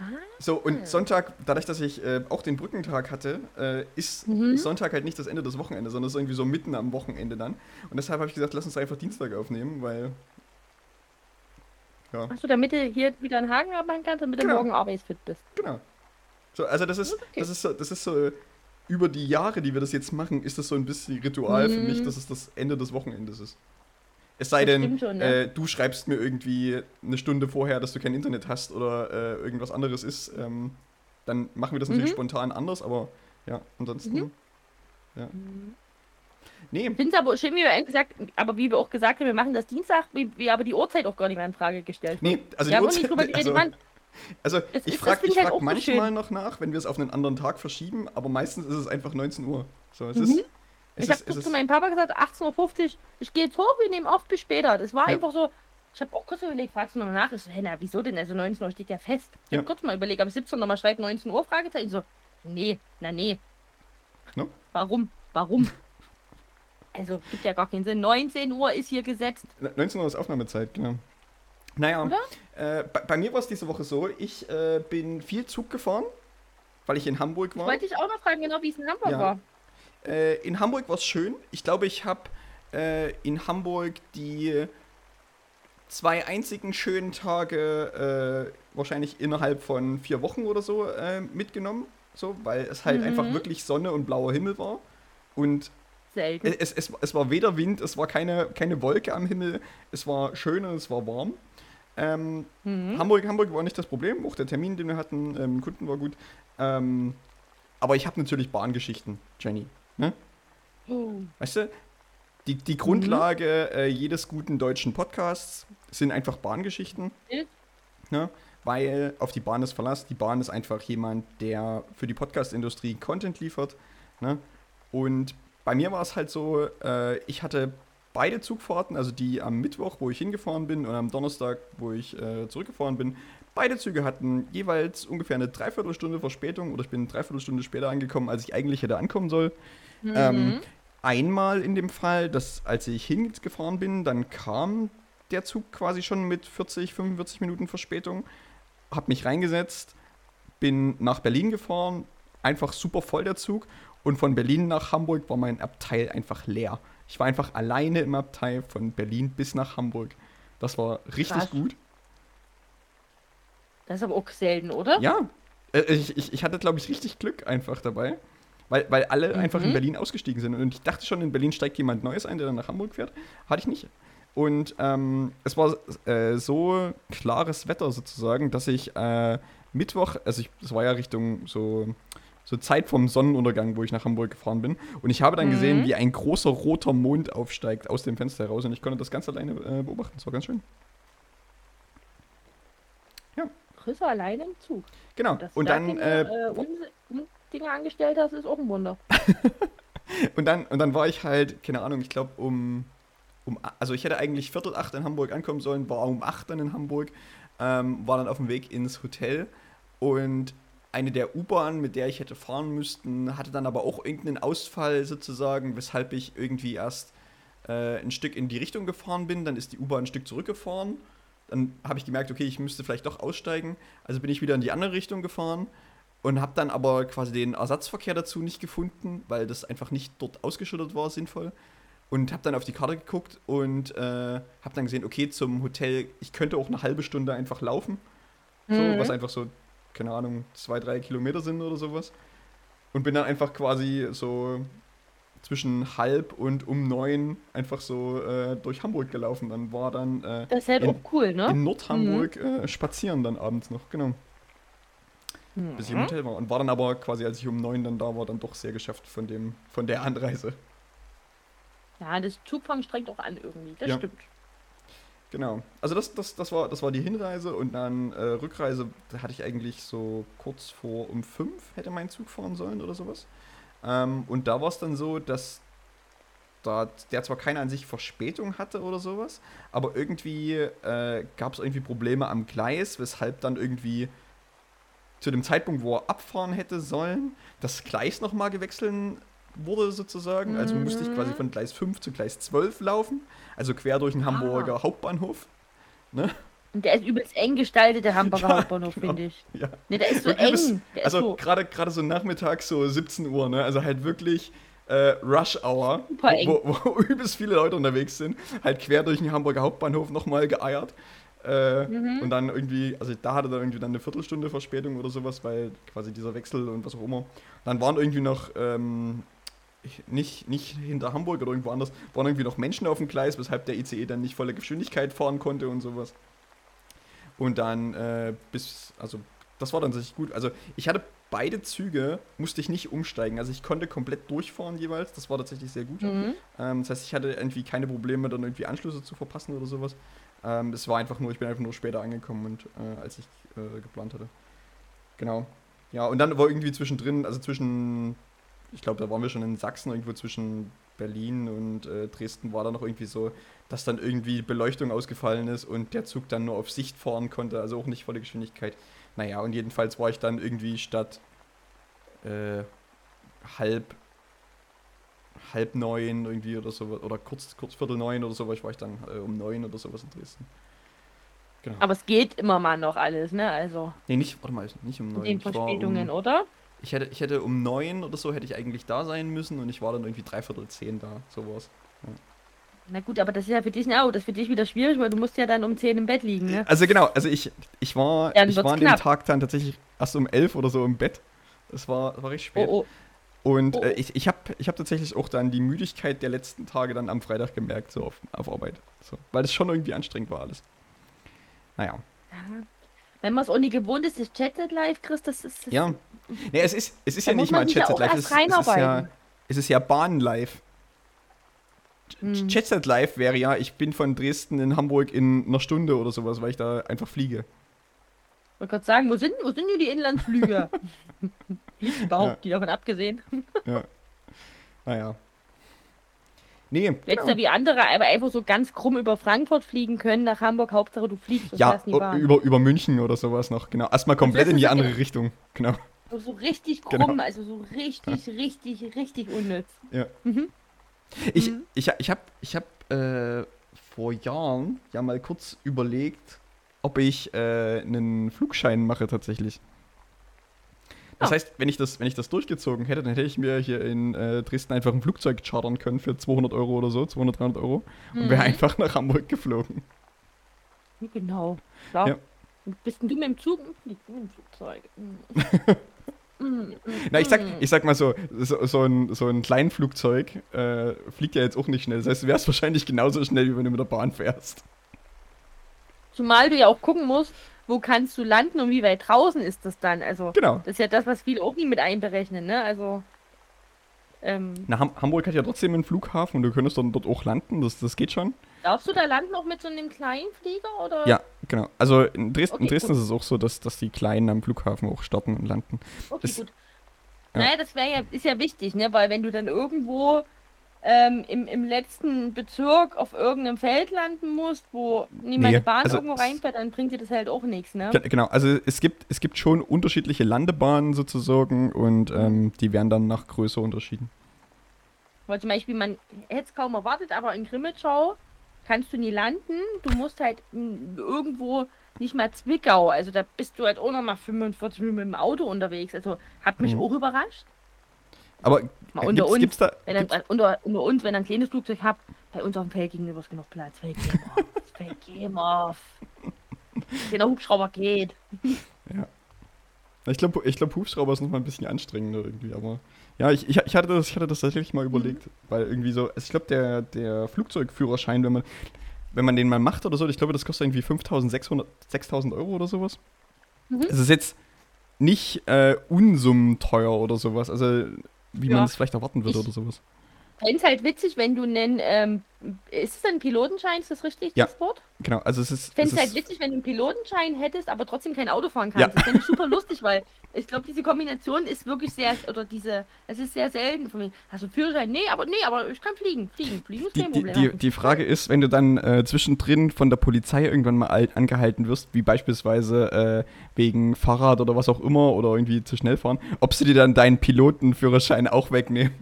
Ah. So, und Sonntag, dadurch, dass ich äh, auch den Brückentag hatte, äh, ist Mhm. Sonntag halt nicht das Ende des Wochenendes, sondern ist irgendwie so mitten am Wochenende dann. Und deshalb habe ich gesagt, lass uns einfach Dienstag aufnehmen, weil. Ja, Achso, damit du hier wieder einen Haken abmachen kannst, damit du Genau. morgen arbeitsfit bist. genau. So, also das ist, Okay. das ist so, das ist so, über die Jahre, die wir das jetzt machen, ist das so ein bisschen Ritual für mich, Mhm. dass es das Ende des Wochenendes ist. Es sei Das denn, schon, ne? äh, du schreibst mir irgendwie eine Stunde vorher, dass du kein Internet hast oder äh, irgendwas anderes ist, ähm, dann machen wir das natürlich Mhm. spontan anders, aber ja, ansonsten. Mhm. Ja. Nee, Ich finde aber schön, wie wir eigentlich gesagt aber wie wir auch gesagt haben, wir machen das Dienstag, wie wir aber die Uhrzeit auch gar nicht mehr in Frage gestellt nee, also wir die auch nicht Uhrzeit, geredet, also, also Es ich frage find ich halt frag so manchmal schön. noch nach, wenn wir es auf einen anderen Tag verschieben, aber meistens ist es einfach 19 Uhr. So, es Mhm. ist, es Ich habe zu meinem Papa gesagt, 18.50 Uhr, ich gehe jetzt hoch, wir nehmen auf bis später. Das war Ja. einfach so, ich habe auch kurz überlegt, fragst du nochmal nach? Ich so, hä, na, wieso denn? Also 19 Uhr steht ja fest. Ich Ja. habe kurz mal überlegt, ich 17 Uhr nochmal schreibe, 19 Uhr, Fragezeichen. Ich so, nee, na nee. No? Warum? Warum? Also, gibt ja gar keinen Sinn. 19 Uhr ist hier gesetzt. 19 Uhr ist Aufnahmezeit, genau. Naja, äh, bei, bei mir war es diese Woche so, ich äh, bin viel Zug gefahren, weil ich in Hamburg war. Wollte ich auch noch fragen, genau wie es in Hamburg Ja. war. Äh, in Hamburg war es schön. Ich glaube, ich habe äh, in Hamburg die zwei einzigen schönen Tage äh, wahrscheinlich innerhalb von vier Wochen oder so äh, mitgenommen. So, weil es halt Mhm. einfach wirklich Sonne und blauer Himmel war. Und selten. Es, es, es war weder Wind, es war keine, keine Wolke am Himmel, es war schön und es war warm. Ähm, Mhm. Hamburg, Hamburg war nicht das Problem, auch der Termin, den wir hatten, ähm, Kunden war gut. Ähm, aber ich habe natürlich Bahngeschichten, Jenny. Ne? Oh. Weißt du, die, die Grundlage äh, jedes guten deutschen Podcasts sind einfach Bahngeschichten. Ist? Ne? Weil auf die Bahn ist Verlass. Die Bahn ist einfach jemand, der für die Podcast-Industrie Content liefert. Ne? Und bei mir war es halt so, äh, ich hatte beide Zugfahrten, also die am Mittwoch, wo ich hingefahren bin, und am Donnerstag, wo ich äh, zurückgefahren bin. Beide Züge hatten jeweils ungefähr eine Dreiviertelstunde Verspätung oder ich bin eine Dreiviertelstunde später angekommen, als ich eigentlich hätte ankommen sollen. Ähm, einmal in dem Fall, dass als ich hingefahren bin, dann kam der Zug quasi schon mit 40, 45 Minuten Verspätung, hab mich reingesetzt, bin nach Berlin gefahren, einfach super voll der Zug und von Berlin nach Hamburg war mein Abteil einfach leer. Ich war einfach alleine im Abteil von Berlin bis nach Hamburg. Das war richtig Krass. gut. Das ist aber auch selten, oder? Ja, äh, ich, ich, ich hatte, glaube ich, richtig Glück einfach dabei. Weil, weil alle einfach in Mhm. Berlin ausgestiegen sind. Und ich dachte schon, in Berlin steigt jemand Neues ein, der dann nach Hamburg fährt. Hatte ich nicht. Und ähm, es war äh, so klares Wetter sozusagen, dass ich äh, Mittwoch, also ich, das war ja Richtung so, so Zeit vom Sonnenuntergang, wo ich nach Hamburg gefahren bin. Und ich habe dann Mhm. gesehen, wie ein großer roter Mond aufsteigt aus dem Fenster heraus. Und ich konnte das ganz alleine äh, beobachten. Das war ganz schön. Chris war alleine im Zug. Genau. Dass Und dann keine, äh, äh, Dinge angestellt hast, ist auch ein Wunder. Und dann, und dann war ich halt, keine Ahnung, ich glaube um, um, also ich hätte eigentlich Viertel acht in Hamburg ankommen sollen, war um acht dann in Hamburg, ähm, war dann auf dem Weg ins Hotel und eine der U-Bahnen, mit der ich hätte fahren müssten, hatte dann aber auch irgendeinen Ausfall sozusagen, weshalb ich irgendwie erst äh, ein Stück in die Richtung gefahren bin, dann ist die U-Bahn ein Stück zurückgefahren. Dann habe ich gemerkt, okay, ich müsste vielleicht doch aussteigen. Also bin ich wieder in die andere Richtung gefahren und habe dann aber quasi den Ersatzverkehr dazu nicht gefunden, weil das einfach nicht dort ausgeschildert war, sinnvoll. Und habe dann auf die Karte geguckt und äh, habe dann gesehen, okay, zum Hotel, ich könnte auch eine halbe Stunde einfach laufen. So, Mhm. was einfach so, keine Ahnung, zwei, drei Kilometer sind oder sowas. Und bin dann einfach quasi so zwischen halb und um neun einfach so äh, durch Hamburg gelaufen. Dann war dann äh, Das ist halt in- auch cool, ne? in Nordhamburg äh, spazieren dann abends noch, genau. Bis ich im Mhm. Hotel war. Und war dann aber quasi, als ich um neun dann da war, dann doch sehr geschafft von dem, von der Anreise. Ja, das Zugfahren strengt auch an irgendwie. Das Ja. stimmt. Genau. Also das, das, das, war, das war die Hinreise und dann äh, Rückreise, hatte ich eigentlich so kurz vor um fünf hätte mein Zug fahren sollen oder sowas. Ähm, und da war es dann so, dass da der zwar keine an sich Verspätung hatte oder sowas, aber irgendwie äh, gab es irgendwie Probleme am Gleis, weshalb dann irgendwie zu dem Zeitpunkt, wo er abfahren hätte sollen, das Gleis nochmal gewechselt wurde sozusagen. Also musste ich quasi Mhm. von Gleis 5 zu Gleis 12 laufen, also quer durch den Hamburger Hauptbahnhof. Ne? Und der ist übelst eng gestaltet, der Hamburger Ja, Hauptbahnhof, genau. finde ich. Ja. Ne, der ist so eng. Der ist Also so gerade gerade so nachmittags so 17 Uhr, ne? Also halt wirklich äh, Rush Hour, wo, wo übelst viele Leute unterwegs sind, halt quer durch den Hamburger Hauptbahnhof nochmal geeiert. Äh, Mhm. Und dann irgendwie, also da hatte er irgendwie dann eine Viertelstunde Verspätung oder sowas, weil quasi dieser Wechsel und was auch immer. Dann waren irgendwie noch, ähm, nicht, nicht hinter Hamburg oder irgendwo anders, waren irgendwie noch Menschen auf dem Gleis, weshalb der ICE dann nicht volle Geschwindigkeit fahren konnte und sowas. Und dann äh, bis, also das war dann tatsächlich gut. Also ich hatte beide Züge, musste ich nicht umsteigen. Also ich konnte komplett durchfahren jeweils. Das war tatsächlich sehr gut. Mhm. Ähm, das heißt, ich hatte irgendwie keine Probleme, dann irgendwie Anschlüsse zu verpassen oder sowas. Ähm, es war einfach nur, ich bin einfach nur später angekommen und äh, als ich äh, geplant hatte. Genau. Ja, und dann war irgendwie zwischendrin, also zwischen, ich glaube, da waren wir schon in Sachsen, irgendwo zwischen Berlin und äh, Dresden war da noch irgendwie so, dass dann irgendwie Beleuchtung ausgefallen ist und der Zug dann nur auf Sicht fahren konnte, also auch nicht volle Geschwindigkeit. Naja, und jedenfalls war ich dann irgendwie statt äh, halb halb neun irgendwie oder so oder kurz, kurz viertel neun oder sowas war ich dann äh, um neun oder sowas in Dresden. Genau. Aber es geht immer mal noch alles, ne? Also nee, nicht, warte mal, nicht um neun. den Verspätungen, um, oder? Ich, hätte, ich hätte um neun oder so hätte ich eigentlich da sein müssen und ich war dann irgendwie dreiviertel zehn da, sowas. Na gut, aber das ist ja für dich auch, das ist für dich wieder schwierig, weil du musst ja dann um 10 im Bett liegen, ne? Also genau, also ich, ich war, Dann ich war an dem. Tag dann tatsächlich erst um elf oder so im Bett. Das war, war recht spät. Oh, oh. Und Oh. äh, ich, ich habe ich hab tatsächlich auch dann die Müdigkeit der letzten Tage dann am Freitag gemerkt, so auf, auf Arbeit. So, weil das schon irgendwie anstrengend war alles. Naja. Ja. Wenn man es auch nie gewohnt ist, das Chatted Live, Chris, das ist. Das Ja. Nee, es ist, es ist ja nicht mal auch Live, es, ist- es, ist ja, es ist ja Bahn Live. Hm. Chatset Live wäre ja, ich bin von Dresden in Hamburg in einer Stunde oder sowas, weil ich da einfach fliege. Ich wollte gerade sagen, wo sind, wo sind hier die Inlandsflüge? Fliegt überhaupt, Ja. die davon abgesehen. Ja. Naja. Nee, Hättest genau. wie andere aber einfach so ganz krumm über Frankfurt fliegen können, nach Hamburg, Hauptsache du fliegst und ja, über, über München oder sowas noch, genau. Erstmal komplett Das in die andere Richtung, genau. So, richtig Genau. krumm, also so richtig, richtig, richtig unnütz. Ja. Mhm. Ich, Mhm. ich, ich habe ich hab, äh, vor Jahren ja mal kurz überlegt, ob ich äh, einen Flugschein mache tatsächlich. Das Ah. heißt, wenn ich, das, wenn ich das durchgezogen hätte, dann hätte ich mir hier in äh, Dresden einfach ein Flugzeug chartern können für 200 Euro oder so, 200, 300 Euro und wäre Mhm. einfach nach Hamburg geflogen. Genau. Klar. Ja. Bist denn du mit dem Zug? Ich bin mit dem Flugzeug. Mhm. Mhm, Na, ich sag, mhm. ich sag mal so, so, so, ein, so ein Kleinflugzeug äh, fliegt ja jetzt auch nicht schnell. Das heißt, du wärst wahrscheinlich genauso schnell, wie wenn du mit der Bahn fährst. Zumal du ja auch gucken musst, wo kannst du landen und wie weit draußen ist das dann. Also, Genau. das ist ja das, was viele auch nie mit einberechnen, ne? Also, ähm, Na, Ham Hamburg hat ja trotzdem einen Flughafen und du könntest dann dort auch landen, das, das geht schon. darfst du da landen auch mit so einem kleinen Flieger oder? Ja, genau. Also in Dresden, in Okay, Dresden gut. ist es auch so, dass, dass die Kleinen am Flughafen auch starten und landen. Okay, Das- gut. ja. Naja, das wäre ja, ist ja wichtig, ne? Weil wenn du dann irgendwo ähm, im, im letzten Bezirk auf irgendeinem Feld landen musst, wo niemand Nee, die Bahn also irgendwo reinfährt, dann bringt dir das halt auch nichts, ne? Ge- Genau, also es gibt, es gibt schon unterschiedliche Landebahnen sozusagen und ähm, die werden dann nach Größe unterschieden. Weil zum Beispiel, man hätte es kaum erwartet, aber in Grimmitschau kannst du nie landen. Du musst halt irgendwo nicht mal Zwickau. Also da bist du halt auch noch mal 45 Minuten mit dem Auto unterwegs. Also hat mich Mhm. auch überrascht. Aber Mal unter gibt's, uns, gibt's wenn dann, unter, unter uns, wenn ihr ein kleines Flugzeug habt, bei uns auf dem Feld gegenüber ist genug Platz. Feld gehen auf. Feld gehen auf. Wenn der Hubschrauber geht. ich glaube, ich glaub, Hubschrauber ist noch mal ein bisschen anstrengender irgendwie, aber ja, ich, ich, ich, hatte, das, ich hatte das tatsächlich mal überlegt, weil irgendwie so, also ich glaube, der, der Flugzeugführerschein, wenn man, wenn man den mal macht oder so, ich glaube, das kostet irgendwie 5.600, 6.000 Euro oder sowas. Mhm. Es ist jetzt nicht äh, unsummenteuer oder sowas, also wie Ja. man es vielleicht erwarten würde oder sowas. Fände es halt witzig, wenn du einen, ähm, ist es ein Pilotenschein, ist das richtig, Ja. das Wort? Genau, also es ist. Ich fände es halt witzig, wenn du einen Pilotenschein hättest, aber trotzdem kein Auto fahren Ja. kannst. Das fände ich super lustig, weil ich glaube, diese Kombination ist wirklich sehr, oder diese, es ist sehr selten von mir. Hast du einen Führerschein? Nee, aber nee, aber ich kann fliegen. Fliegen, fliegen ist die, kein die, Problem. die, die Frage ist, wenn du dann äh, zwischendrin von der Polizei irgendwann mal alt angehalten wirst, wie beispielsweise äh, wegen Fahrrad oder was auch immer oder irgendwie zu schnell fahren, ob sie dir dann deinen Pilotenführerschein auch wegnehmen.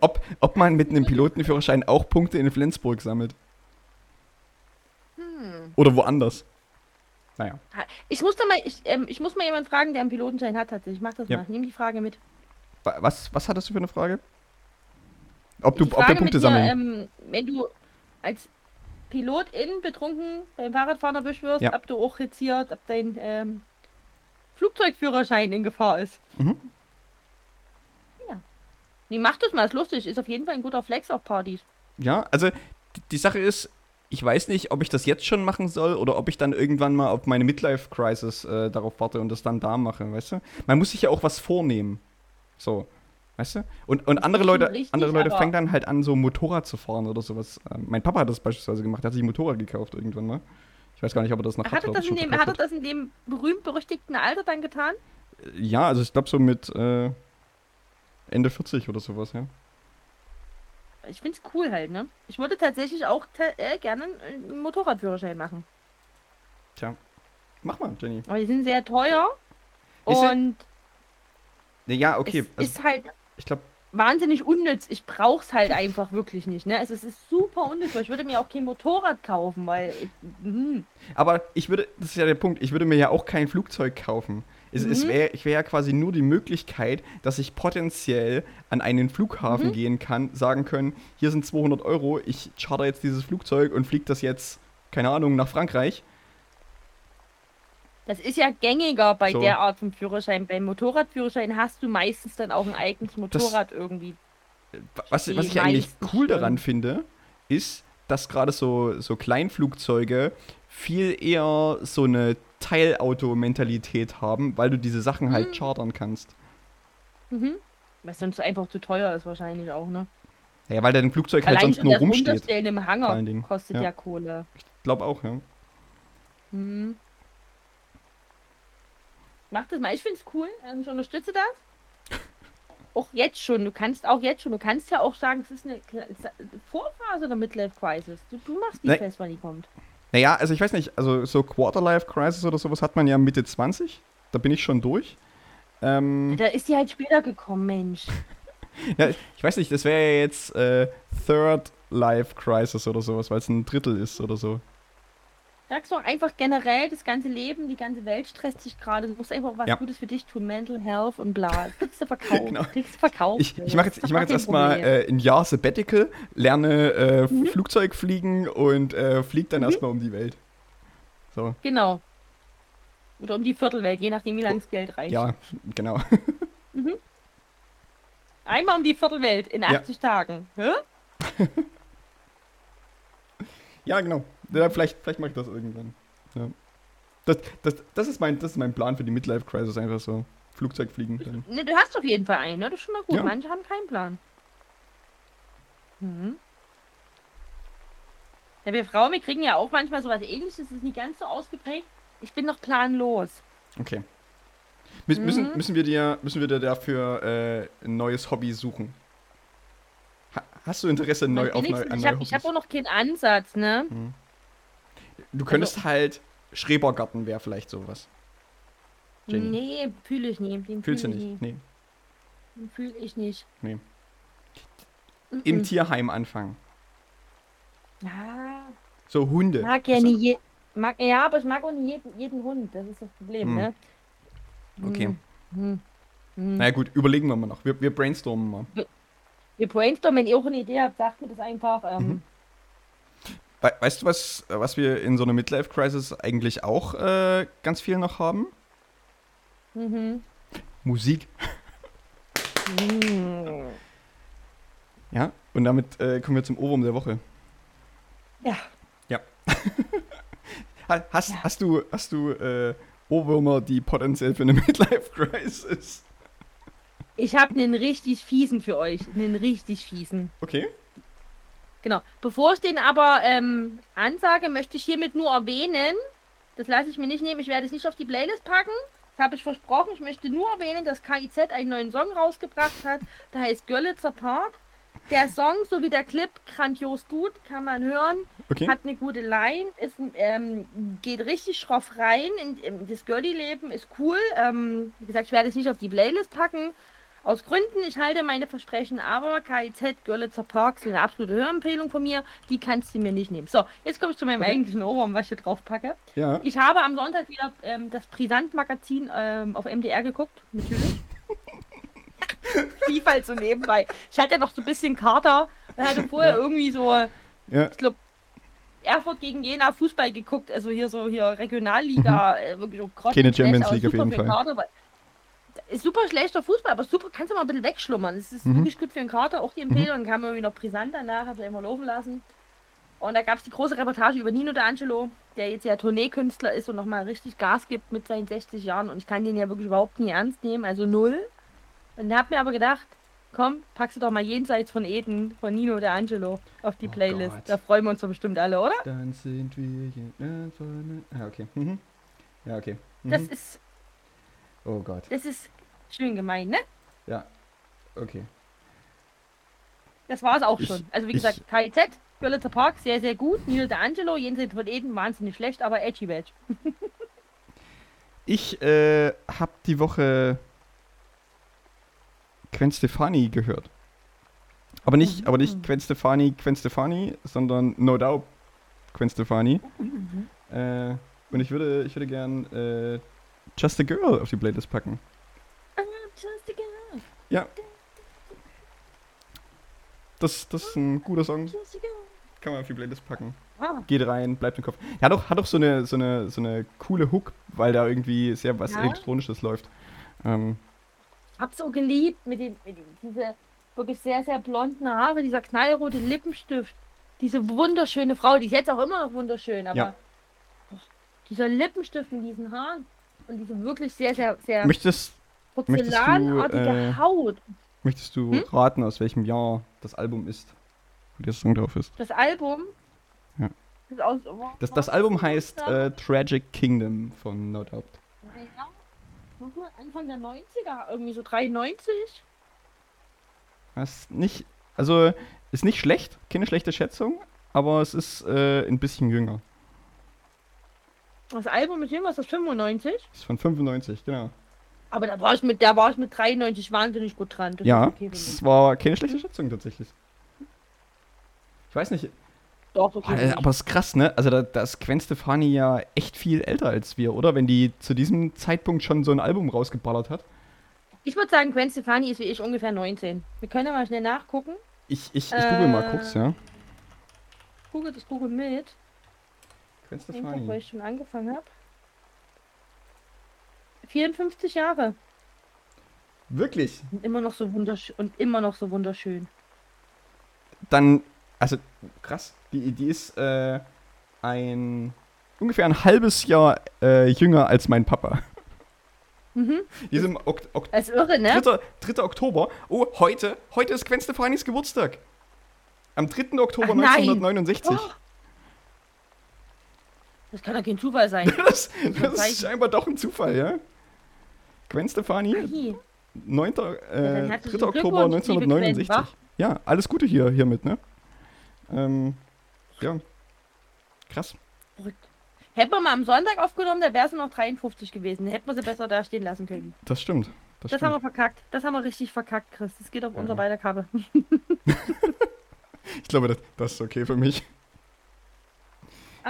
Ob, ob man mit einem Pilotenführerschein auch Punkte in Flensburg sammelt. Hm. Oder woanders. Naja. Ich muss da mal, ich, ähm, ich muss mal jemanden fragen, der einen Pilotenschein hat tatsächlich. Ich mach das Ja. mal. Ich nehme die Frage mit. Wa- Was, was hattest du für eine Frage? Ob du, die ob wir Punkte dir, sammeln? ähm, wenn du als Pilotin betrunken beim Fahrradfahren erwischt wirst, Ja. ob du auch jetzt hier, ob dein ähm, Flugzeugführerschein in Gefahr ist. Mhm. Nee, mach das mal, ist lustig. Ist auf jeden Fall ein guter Flex auf Partys. Ja, also die, Sache ist, ich weiß nicht, ob ich das jetzt schon machen soll oder ob ich dann irgendwann mal auf meine Midlife-Crisis äh, darauf warte und das dann da mache, weißt du? Man muss sich ja auch was vornehmen. So, weißt du? Und, und andere Leute, richtig, andere Leute fangen dann halt an, so Motorrad zu fahren oder sowas. Ähm, mein Papa hat das beispielsweise gemacht, der hat sich ein Motorrad gekauft irgendwann mal. Ich weiß gar nicht, ob er das noch Hat er, ob das in dem, hat er das in dem berühmt-berüchtigten Alter dann getan? Ja, also ich glaube so mit äh, Ende 40 oder sowas, ja. Ich find's cool halt, ne? Ich würde tatsächlich auch äh, gerne einen Motorradführerschein machen. Tja. Mach mal, Jenny. Aber die sind sehr teuer. Ist und Ja, okay. es Also, ist halt ich glaube, wahnsinnig unnütz. Ich brauch's halt einfach wirklich nicht, ne? Also es ist super unnütz, ich würde mir auch kein Motorrad kaufen, weil ich, hm, Aber ich würde, das ist ja der Punkt, ich würde mir ja auch kein Flugzeug kaufen. Es, es Mhm. wäre ich wär ja quasi nur die Möglichkeit, dass ich potenziell an einen Flughafen Mhm. gehen kann, sagen können, hier sind 200 Euro, ich charter jetzt dieses Flugzeug und fliege das jetzt, keine Ahnung, nach Frankreich. Das ist ja gängiger bei So. der Art von Führerschein. Beim Motorradführerschein hast du meistens dann auch ein eigenes Motorrad irgendwie. Was, was ich eigentlich cool daran finde, ist, dass gerade so, so Kleinflugzeuge viel eher so eine Teilauto-Mentalität haben, weil du diese Sachen halt Mhm. chartern kannst. Mhm. Was sonst einfach zu teuer ist wahrscheinlich auch, ne? Ja, weil dein Flugzeug halt Allein sonst schon nur rumsteht. Runterstellen im Hangar kostet Ja. ja, Kohle. Glaub auch, ja. Mhm. Mach das mal, ich find's cool. Ähm, Ich unterstütze das. Auch jetzt schon, du kannst auch jetzt schon, du kannst ja auch sagen, es ist eine Vorphase der Midlife Crisis. Du, du machst die Ne- fest, wann die kommt. Naja, also ich weiß nicht, also so Quarterlife Crisis oder sowas hat man ja Mitte 20. Da bin ich schon durch. Ähm, Da ist die halt später gekommen, Mensch. ja, ich weiß nicht, das wäre ja jetzt äh, Third Life Crisis oder sowas, weil es ein Drittel ist oder so. Sag's doch einfach generell, das ganze Leben, die ganze Welt stresst sich gerade. Du musst einfach was Ja. Gutes für dich tun, Mental Health und bla. Kriegst du verkauft. Genau. Kriegst du verkauft. Ich, ich mache jetzt, mach jetzt erstmal äh, ein Jahr Sabbatical, lerne äh, Mhm. Flugzeug fliegen und äh, flieg dann erstmal um die Welt. So, Genau. Oder um die Viertelwelt, je nachdem, wie lange das Geld reicht. ja, genau. Einmal um die Viertelwelt in Ja. 80 Tagen. Hä? ja, genau. Ja, vielleicht vielleicht mache ich das irgendwann. Ja. Das, das, das, ist mein, das ist mein Plan für die Midlife Crisis, einfach so. Flugzeug fliegen. Dann. Ne, du hast auf jeden Fall einen, ne? Das ist schon mal gut. Ja. Manche haben keinen Plan. Mhm. Ja, wir Frauen, wir kriegen ja auch manchmal sowas ähnliches, das ist nicht ganz so ausgeprägt. Ich bin noch planlos. Okay. Mü müssen, Mhm. müssen, wir dir, müssen wir dir dafür äh, ein neues Hobby suchen? Ha hast du Interesse neu, auf neu, an ich neue ich hab auch noch keinen Ansatz, ne? Du könntest Also halt, Schrebergarten wäre vielleicht sowas. Jenny. Nee, fühle ich nie. Den Fühlst du fühl nicht? nie. Nee. Den fühle ich nicht. Nee. Mhm. Im Tierheim anfangen. Ja, So Hunde. mag ja nie je mag, Ja, aber ich mag auch nicht jeden, jeden Hund. Das ist das Problem, Hm. ne? Okay. Hm. Hm. Hm. Naja gut, überlegen wir mal noch. Wir, wir brainstormen mal. Wir brainstormen, wenn ihr auch eine Idee habt, sagt mir das einfach. Ähm, Mhm. We weißt du, was, was wir in so einer Midlife-Crisis eigentlich auch äh, ganz viel noch haben? mhm. Musik. Hm. Ja, und damit äh, kommen wir zum Ohrwurm der Woche. Ja, Ha- Hast, Ja. hast du, hast du äh, Ohrwürmer, die potenziell für eine Midlife-Crisis? ich habe einen richtig fiesen für euch. Einen richtig fiesen. Okay. Genau. Bevor ich den aber ähm, ansage, möchte ich hiermit nur erwähnen, das lasse ich mir nicht nehmen, ich werde es nicht auf die Playlist packen. Das habe ich versprochen. Ich möchte nur erwähnen, dass KIZ einen neuen Song rausgebracht hat. Der heißt Görlitzer Park. Der Song sowie der Clip grandios gut, kann man hören. Okay. Hat eine gute Line, ist, ähm, geht richtig schroff rein. In, in das Girlie-Leben ist cool. Ähm, wie gesagt, ich werde es nicht auf die Playlist packen. Aus Gründen, ich halte meine Versprechen, aber KIZ, Görlitzer Park sind eine absolute Hörempfehlung von mir. Die kannst du mir nicht nehmen. So, jetzt komme ich zu meinem Okay. eigentlichen Ohrwurm, was ich hier drauf packe. Ja. Ich habe am Sonntag wieder ähm, das Brisant-Magazin ähm, auf MDR geguckt, natürlich. Lief halt so nebenbei. Ich hatte noch so ein bisschen Kater und hatte vorher Ja. irgendwie so, Ja. ich glaube, Erfurt gegen Jena Fußball geguckt, also hier so hier Regionalliga, äh, wirklich so Mhm. Keine Champions League auf jeden Fall. Kater, ist super schlechter Fußball, aber super, kannst du mal ein bisschen wegschlummern. Es ist Mhm. wirklich gut für den Kater, auch die Empfehlung, kam irgendwie noch brisant danach, habe ich immer laufen lassen. Und da gab es die große Reportage über Nino D'Angelo, der jetzt ja Tourneekünstler ist und nochmal richtig Gas gibt mit seinen 60 Jahren. Und ich kann den ja wirklich überhaupt nie ernst nehmen, also null. Und hab mir aber gedacht, komm, packst du doch mal jenseits von Eden von Nino D'Angelo auf die Oh Playlist. Gott. Da freuen wir uns doch bestimmt alle, oder? Dann sind wir hier vorne. Ah, okay. Mhm. Ja, okay. Mhm. Das ist, oh Gott. das ist schön gemein, ne? Ja. Okay. Das war es auch Ich- schon. Also wie ich- gesagt, KIZ, Görlitzer Park, sehr, sehr gut. Nino D'Angelo, jenseits von Eden, wahnsinnig schlecht, aber edgy badge. Ich äh, habe die Woche Gwen Stefani gehört. Aber nicht, aber nicht Gwen Stefani, Gwen Stefani, sondern No Doubt Gwen Stefani. Äh, und ich würde, ich würde gern äh, Just a Girl auf die Playlist packen. Just a girl, Ja. Das, das ist ein guter Song, just a girl. kann man auf die Playlist packen. Ah, geht rein, bleibt im Kopf. Ja, hat auch, hat auch so, eine, so, eine, so eine coole Hook, weil da irgendwie sehr was Ja. Elektronisches läuft. Ähm, hab so geliebt mit den, mit den diese wirklich sehr, sehr blonden Haare, dieser knallrote Lippenstift. Diese wunderschöne Frau, die ist jetzt auch immer noch wunderschön, aber Ja. dieser Lippenstift mit diesen Haaren und diese wirklich sehr, sehr, sehr möchtest, möchtest du, porzellanartige äh, Haut. möchtest du Hm? raten, aus welchem Jahr das Album ist? Wo der Song drauf ist? Das Album Ja. ist aus. Das, das Album heißt äh, Tragic Kingdom von No Doubt. Ja, Anfang der 90er, irgendwie so 93. Das ist nicht, also ist nicht schlecht, keine schlechte Schätzung, aber es ist äh, ein bisschen jünger. Das Album mit dem, was das 95? Ist von 95, genau. Aber da war ich mit, da war ich mit 93 wahnsinnig gut dran. Das Ja, okay es war keine schlechte Schätzung tatsächlich. Ich weiß nicht, Doch, okay. Äh, mich. aber es ist krass, ne? Also da, da ist Gwen Stefani ja echt viel älter als wir, oder? Wenn die zu diesem Zeitpunkt schon so ein Album rausgeballert hat. Ich würde sagen, Gwen Stefani ist wie ich ungefähr 19. Wir können ja mal schnell nachgucken. Ich, ich, ich google mal Äh, kurz, ja. Google das Google mit. Gwen Stefani. ich schon angefangen habe. 54 Jahre. Wirklich? Und immer noch so wunderschön. Und immer noch so wunderschön. Dann, also krass. Die, die ist äh, ein ungefähr ein halbes Jahr äh, jünger als mein Papa. Mhm. Die ist im ok ok ist irre, ne? 3. 3. Oktober. Oh, heute, heute ist Gwen Stefanis Geburtstag. Am 3. Oktober Ach, nein. 1969. Oh. Das kann doch kein Zufall sein. Das, das ist scheinbar doch ein Zufall, ja? Gwen Stefani, Hi. 9. dann Äh, herzlichen 3. Oktober Glückwunsch, liebe 1969. Gwen? Ja, alles Gute hier hiermit, ne? Ähm, ja. Krass. Verrückt. Hätten wir mal am Sonntag aufgenommen, da wäre es noch 53 gewesen. Hätten wir sie besser da stehen lassen können. Das stimmt. Das, Das stimmt. haben wir verkackt. Das haben wir richtig verkackt, Chris. Das geht auf Ja. unser beider Kappe. Ich glaube, das, das ist okay für mich.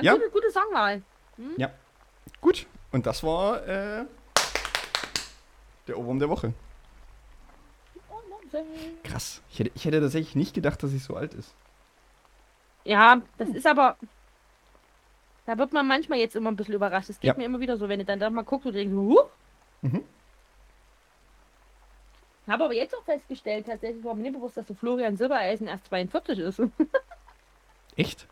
Ja. gute, gute Songwahl. Gut. Und das war äh, der Ohrwurm der Woche. Krass. Ich hätte, ich hätte tatsächlich nicht gedacht, dass sie so alt ist. Ja, das ist aber. Da wird man manchmal jetzt immer ein bisschen überrascht. Es geht Ja. mir immer wieder so, wenn du dann da mal guckst und denkst, huh? Mhm. Habe aber jetzt auch festgestellt, tatsächlich war mir nicht bewusst, dass so Florian Silbereisen erst 42 ist. Echt?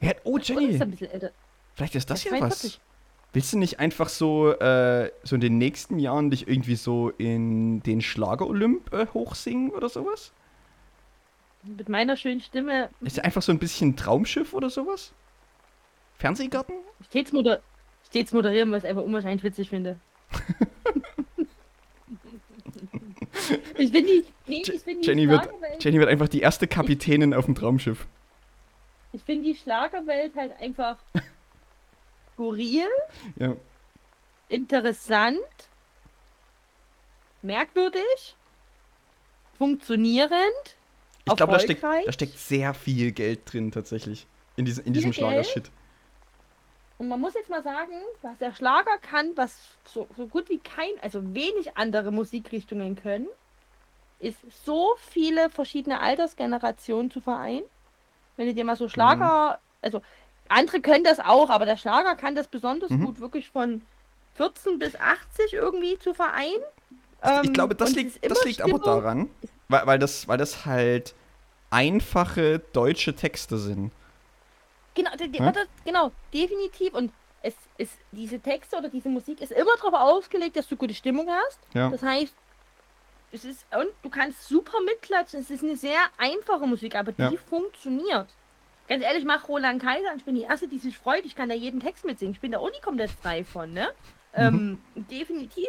Ja. ja oh, ist Jenny. ein bisschen älter. Vielleicht ist das ja ist was. 42. Willst du nicht einfach so, äh, so in den nächsten Jahren dich irgendwie so in den Schlager-Olymp äh, hochsingen oder sowas? Mit meiner schönen Stimme. Ist ja einfach so ein bisschen Traumschiff oder sowas? Fernsehgarten? Stets, moder stets moderieren, was ich einfach unwahrscheinlich witzig finde. ich bin die. Nee, ich bin die Jenny wird, Schlagerwelt. Jenny wird einfach die erste Kapitänin auf dem Traumschiff. Ich finde die Schlagerwelt halt einfach skurril, Ja. interessant, merkwürdig, funktionierend. Ich glaube, da steckt, da steckt sehr viel Geld drin tatsächlich. In, diesem in diesem? Schlagershit. Und man muss jetzt mal sagen, was der Schlager kann, was so, so gut wie kein, also wenig andere Musikrichtungen können, ist so viele verschiedene Altersgenerationen zu vereinen. Wenn du dir mal so Schlager, also andere können das auch, aber der Schlager kann das besonders Mhm. gut wirklich von 14 bis 80 irgendwie zu vereinen. ich Ähm, glaube, das liegt, das liegt aber daran, weil, weil, das, weil das halt einfache deutsche Texte sind. Genau, de, de, Ja? das, genau, definitiv. Und es ist diese Texte oder diese Musik ist immer darauf ausgelegt, dass du gute Stimmung hast. Ja. Das heißt, es ist und du kannst super mitklatschen. Es ist eine sehr einfache Musik, aber die Ja. funktioniert. Ganz ehrlich, mach Roland Kaiser und ich bin die erste, die sich freut. Ich kann da jeden Text mitsingen. Ich bin da komplett frei von, ne? Mhm. Ähm, definitiv.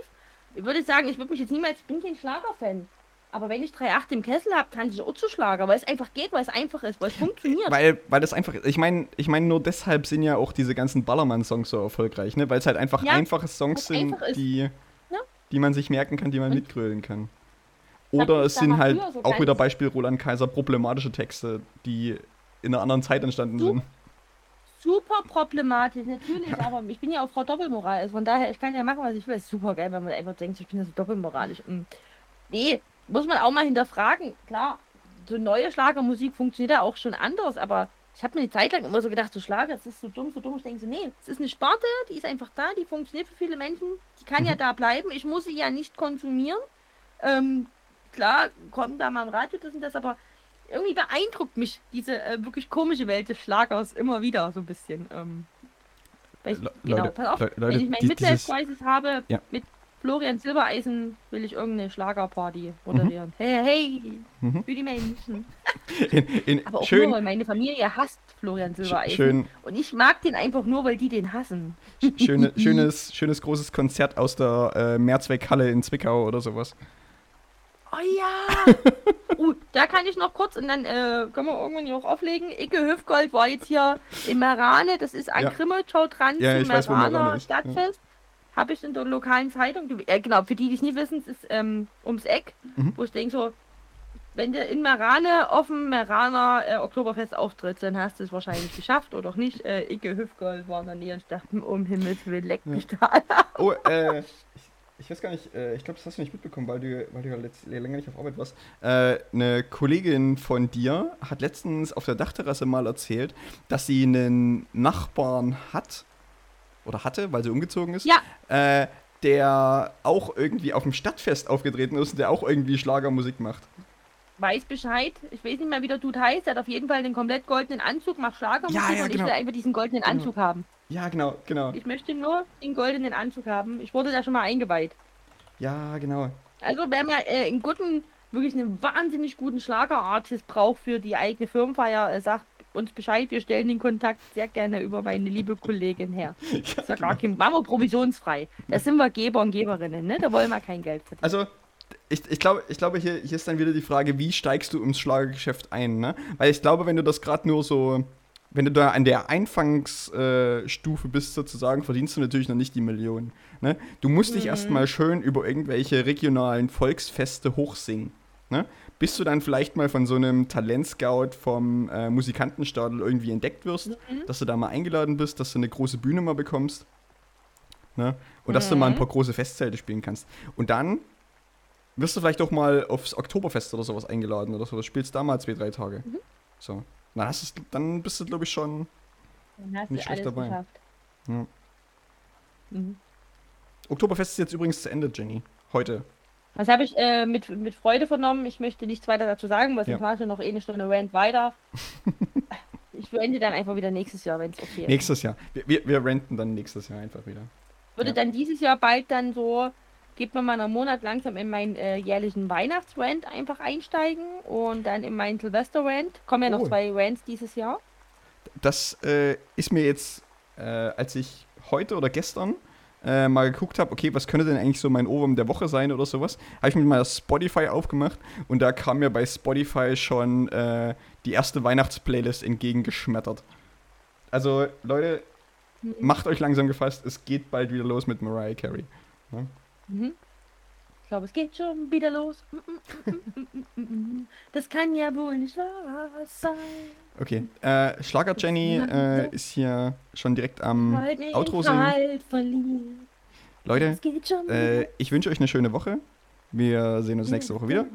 Ich würde sagen, ich würde mich jetzt niemals, ich bin kein Schlagerfan. Aber wenn ich 3,8 im Kessel habe, kann ich auch zu Schlager, weil es einfach geht, weil es einfach ist, weil es funktioniert. Weil, weil das einfach, ich meine, ich meine, nur deshalb sind ja auch diese ganzen Ballermann-Songs so erfolgreich, ne? Weil es halt einfach Ja, einfache Songs sind, einfach ist. die, Ja. die man sich merken kann, die man Und- mitgrölen kann. Oder es sind halt so auch wieder Beispiel Roland Kaiser problematische Texte, die in einer anderen Zeit entstanden Du- sind. super problematisch, natürlich, aber ich bin ja auch Frau Doppelmoral, also von daher, ich kann ja machen, was ich will. Ist super geil, wenn man einfach denkt, ich bin ja so doppelmoralisch. Mm. Nee, muss man auch mal hinterfragen. Klar, so neue Schlagermusik funktioniert ja auch schon anders, aber ich habe mir eine Zeit lang immer so gedacht, so Schlager, das ist so dumm, so dumm. Ich denke so, nee, es ist eine Sparte, die ist einfach da, die funktioniert für viele Menschen, die kann ja Mhm. da bleiben. Ich muss sie ja nicht konsumieren. Ähm, klar, kommt da mal im Radio das und das, aber irgendwie beeindruckt mich diese äh, wirklich komische Welt des Schlagers immer wieder so ein bisschen. Ähm, weil ich, Le- genau, Leute, pass auf, Le- wenn Leute, ich mein die- Midlife Crisis habe, Ja. mit Florian Silbereisen will ich irgendeine Schlagerparty moderieren. Hey, hey, Mhm. für die Menschen. In, in, Aber auch schön, nur, weil meine Familie hasst Florian Silbereisen. schön, Und ich mag den einfach nur, weil die den hassen. schöne, schönes, schönes großes Konzert aus der äh, Mehrzweckhalle in Zwickau oder sowas. Oh ja! uh, da kann ich noch kurz und dann äh, können wir irgendwann hier auch auflegen. Icke Hüfgold war jetzt hier in Merane, das ist an Ja. Krimmelschau dran Ja, zum Meraner ist, ja. Stadtfest. Habe ich in der lokalen Zeitung, äh, genau, für die, die es nicht wissen, es ist ähm, ums Eck, Mhm. wo ich denke so, wenn du in Merane auf dem Meraner äh, Oktoberfest auftrittst, dann hast du es wahrscheinlich geschafft oder auch nicht. Äh, Icke Hüfgold war in der Nähe und ich dachte, um Himmels Willen, leck mich da an. Oh, äh, ich, ich weiß gar nicht, äh, ich glaube, das hast du nicht mitbekommen, weil du, weil du ja letzt, länger nicht auf Arbeit warst. Äh, eine Kollegin von dir hat letztens auf der Dachterrasse mal erzählt, dass sie einen Nachbarn hat, oder hatte, weil sie umgezogen ist, Ja. äh, der auch irgendwie auf dem Stadtfest aufgetreten ist und der auch irgendwie Schlagermusik macht. weiß Bescheid. Ich weiß nicht mehr, wie der Dude heißt. Er hat auf jeden Fall den komplett goldenen Anzug, macht Schlagermusik Ja, ja, und ich genau. will einfach diesen goldenen Genau. Anzug haben. Ja, genau, genau. Ich möchte nur den goldenen Anzug haben. Ich wurde da schon mal eingeweiht. Ja, genau. Also, wer mal äh, einen guten, wirklich einen wahnsinnig guten Schlagerartist braucht für die eigene Firmenfeier, äh, sagt uns Bescheid. Wir stellen den Kontakt sehr gerne über meine liebe Kollegin her. Das ist ja gar kein, machen wir provisionsfrei. Da sind wir Geber und Geberinnen, ne? Da wollen wir kein Geld verdienen. Also, ich, ich glaube, ich glaube hier, hier ist dann wieder die Frage, wie steigst du ins Schlagergeschäft ein, ne? Weil ich glaube, wenn du das gerade nur so, wenn du da an der Einfangsstufe äh, bist sozusagen, verdienst du natürlich noch nicht die Millionen. Ne? Du musst dich Mhm. erstmal schön über irgendwelche regionalen Volksfeste hochsingen. Ne? Bis du dann vielleicht mal von so einem Talentscout vom äh, Musikantenstadel irgendwie entdeckt wirst, Mhm. dass du da mal eingeladen bist, dass du eine große Bühne mal bekommst. Ne? Und dass du mal ein Mhm. paar große Festzelte spielen kannst. Und dann wirst du vielleicht auch mal aufs Oktoberfest oder sowas eingeladen oder sowas. Spielst da mal zwei, drei Tage. Mhm. So. Dann, hast du's- dann bist du, glaube ich, schon. Nicht du schlecht dabei. geschafft. Ja. Mhm. Oktoberfest ist jetzt übrigens zu Ende, Jenny. Heute. Das habe ich äh, mit, mit Freude vernommen. Ich möchte nichts weiter dazu sagen, weil Ja. sonst mache ich noch eh eine Stunde Rant weiter. ich beende dann einfach wieder nächstes Jahr, wenn es okay ist. Nächstes Jahr. Wir, wir, wir renten dann nächstes Jahr einfach wieder. Würde ja. dann dieses Jahr bald dann so, geht man mal einen Monat langsam in meinen äh, jährlichen Weihnachtsrant einfach einsteigen und dann in meinen Silvester-Rant. Kommen ja noch Oh. zwei Rants dieses Jahr. Das äh, ist mir jetzt, äh, als ich heute oder gestern äh, mal geguckt habe, okay, was könnte denn eigentlich so mein Ohrwurm der Woche sein oder sowas, habe ich mir mal Spotify aufgemacht und da kam mir bei Spotify schon äh, die erste Weihnachtsplaylist entgegengeschmettert. Also, Leute, Mhm. macht euch langsam gefasst, es geht bald wieder los mit Mariah Carey. Mhm. Ich glaube, es geht schon wieder los. Das kann ja wohl nicht wahr sein. Okay, äh, Schlager Jenny äh, ist hier schon direkt am Outro singen. Leute, äh, ich wünsche euch eine schöne Woche. Wir sehen uns nächste Woche wieder.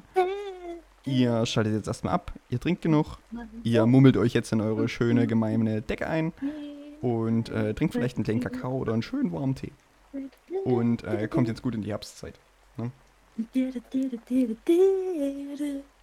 Ihr schaltet jetzt erstmal ab, ihr trinkt genug, ihr mummelt euch jetzt in eure schöne, gemeine Decke ein und äh, trinkt vielleicht einen kleinen Kakao oder einen schönen warmen Tee. Und äh, kommt jetzt gut in die Herbstzeit. wieder.